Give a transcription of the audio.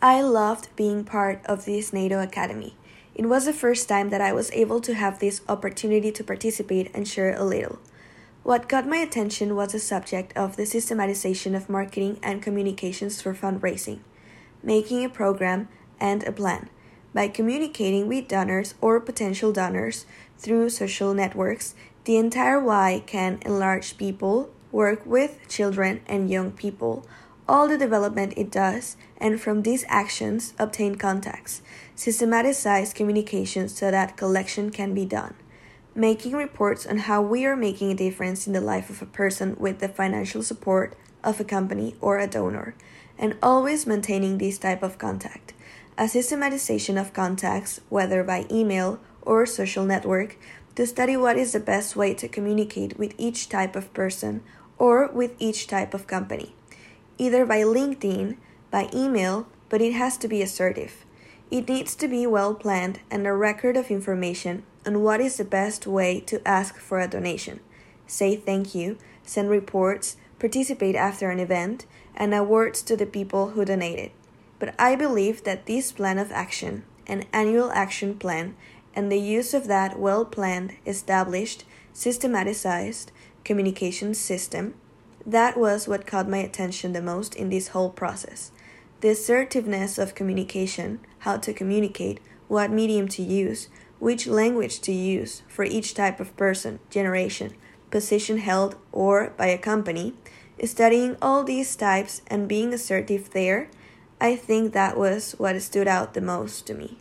I loved being part of this NATO Academy. It was the first time that I was able to have this opportunity to participate and share a little. What got my attention was the subject of the systematization of marketing and communications for fundraising, making a program and a plan. By communicating with donors or potential donors through social networks, the entire Y can enlarge people, work with children and young people, all the development it does, and from these actions obtain contacts, systematize communication so that collection can be done, making reports on how we are making a difference in the life of a person with the financial support of a company or a donor, and always maintaining this type of contact. A systematization of contacts, whether by email or social network, to study what is the best way to communicate with each type of person or with each type of company either by LinkedIn, by email, but it has to be assertive. It needs to be well planned and a record of information on what is the best way to ask for a donation. Say thank you, send reports, participate after an event, and awards to the people who donated. But I believe that this plan of action, an annual action plan, and the use of that well planned, established, systematized communication system that was what caught my attention the most in this whole process. The assertiveness of communication, how to communicate, what medium to use, which language to use for each type of person, generation, position held, or by a company, studying all these types and being assertive there, I think that was what stood out the most to me.